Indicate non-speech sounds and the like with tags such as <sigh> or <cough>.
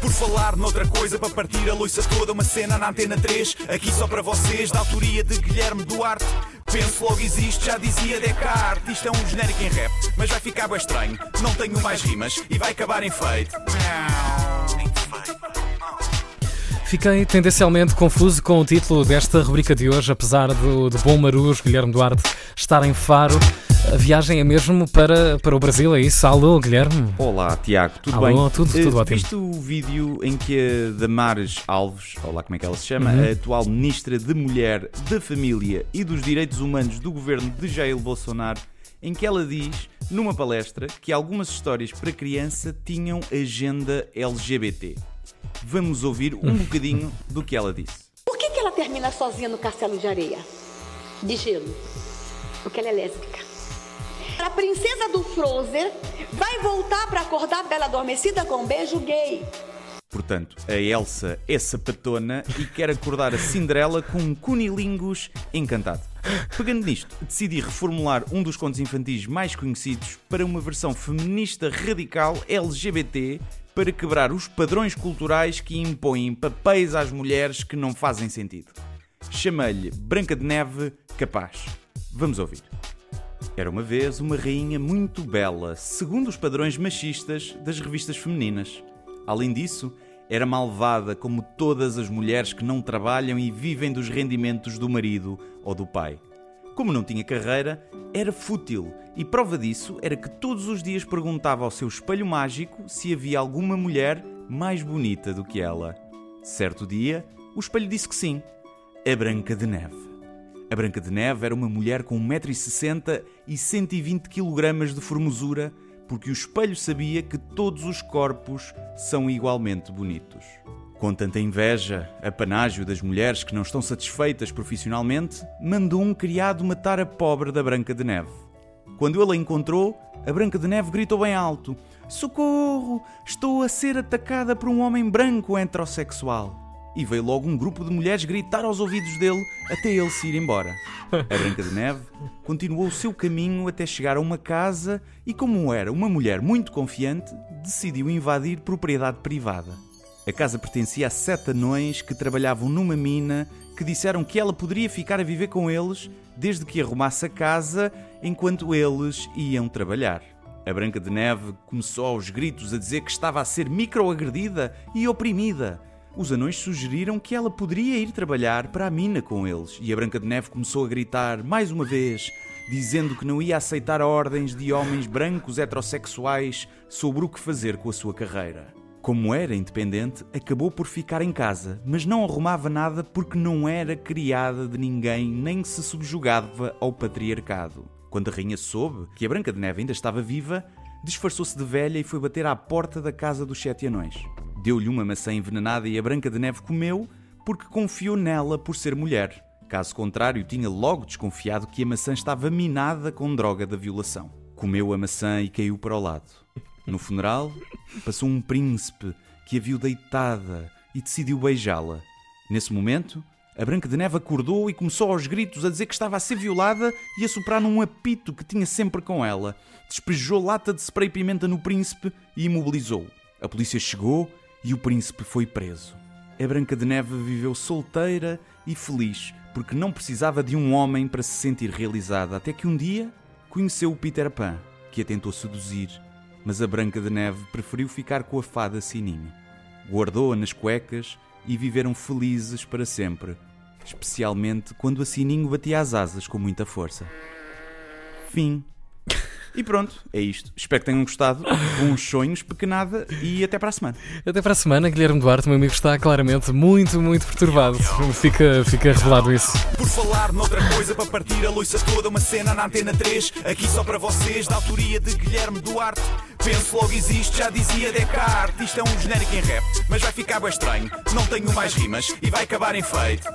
Por falar noutra coisa, para partir a loiça toda, uma cena na antena 3, aqui só para vocês, da autoria de Guilherme Duarte. Penso logo existe, já dizia Descartes. Isto é um genérico em rap, mas vai ficar bem estranho. Não tenho mais rimas e vai acabar em feito. Fiquei tendencialmente confuso com o título desta rubrica de hoje, apesar do, do bom Marujo, Guilherme Duarte, estar em Faro. A viagem é mesmo para, para o Brasil, é isso? Alô, Guilherme? Olá, Tiago, tudo Alô, bem? tudo- tudo Eh, ótimo. Viste o vídeo em que a Damares Alves, olá como é que ela se chama, Uhum. a atual Ministra de Mulher, da Família e dos Direitos Humanos do governo de Jair Bolsonaro, em que ela diz, numa palestra, que algumas histórias para criança tinham agenda LGBT. Vamos ouvir um Hum. bocadinho do que ela disse. Por que, que ela termina sozinha no castelo de areia? De gelo. Porque ela é lésbica. A princesa do Frozen vai voltar para acordar Bela Adormecida com um beijo gay. Portanto, a Elsa é sapatona e quer acordar a Cinderela com um cunilingus encantado. Pegando nisto, decidi reformular um dos contos infantis mais conhecidos para uma versão feminista radical LGBT para quebrar os padrões culturais que impõem papéis às mulheres que não fazem sentido. Chamei-lhe Branca de Neve Capaz. Vamos ouvir. Era uma vez uma rainha muito bela, segundo os padrões machistas das revistas femininas. Além disso, era malvada como todas as mulheres que não trabalham e vivem dos rendimentos do marido ou do pai. Como não tinha carreira, era fútil e prova disso era que todos os dias perguntava ao seu espelho mágico se havia alguma mulher mais bonita do que ela. Certo dia, o espelho disse que sim: a Branca de Neve. A Branca de Neve era uma mulher com 1,60m e 120 kg de formosura, porque o espelho sabia que todos os corpos são igualmente bonitos. Com tanta inveja, apanágio das mulheres que não estão satisfeitas profissionalmente, mandou um criado matar a pobre da Branca de Neve. Quando ele a encontrou, a Branca de Neve gritou bem alto: Socorro! Estou a ser atacada por um homem branco heterossexual. E veio logo um grupo de mulheres gritar aos ouvidos dele até ele se ir embora. <laughs> A Branca de Neve continuou o seu caminho até chegar a uma casa e, como era uma mulher muito confiante, decidiu invadir propriedade privada. A casa pertencia a sete anões que trabalhavam numa mina que disseram que ela poderia ficar a viver com eles desde que arrumasse a casa enquanto eles iam trabalhar. A Branca de Neve começou aos gritos a dizer que estava a ser microagredida e oprimida. Os anões sugeriram que ela poderia ir trabalhar para a mina com eles e a Branca de Neve começou a gritar mais uma vez, dizendo que não ia aceitar ordens de homens brancos heterossexuais sobre o que fazer com a sua carreira. Como era independente, acabou por ficar em casa, mas não arrumava nada porque não era criada de ninguém nem se subjugava ao patriarcado. Quando a rainha soube que a Branca de Neve ainda estava viva, disfarçou-se de velha e foi bater à porta da casa dos sete anões. Deu-lhe uma maçã envenenada e a Branca de Neve comeu porque confiou nela por ser mulher. Caso contrário, tinha logo desconfiado que a maçã estava minada com droga da violação. Comeu a maçã e caiu para o lado. No funeral, passou um príncipe que a viu deitada e decidiu beijá-la. Nesse momento, a Branca de Neve acordou e começou aos gritos a dizer que estava a ser violada e a soprar num apito que tinha sempre com ela. Despejou lata de spray pimenta no príncipe e imobilizou-o. A polícia chegou e o príncipe foi preso. A Branca de Neve viveu solteira e feliz porque não precisava de um homem para se sentir realizada, até que um dia conheceu o Peter Pan, que a tentou seduzir, mas a Branca de Neve preferiu ficar com a fada Sininho. Guardou-a nas cuecas e viveram felizes para sempre, especialmente quando a Sininho batia as asas com muita força. Fim. E pronto, é isto. Espero que tenham gostado. Bons sonhos, pequenada e até para a semana. Até para a semana, Guilherme Duarte, meu amigo, está claramente muito, muito perturbado. Fica, fica revelado isso. Por falar noutra coisa, para partir a loiça toda, uma cena na antena 3, aqui só para vocês, da autoria de Guilherme Duarte. Penso logo existe, já dizia Descartes. Isto é um genérico em rap, mas vai ficar bem estranho. Não tenho mais rimas e vai acabar em feito.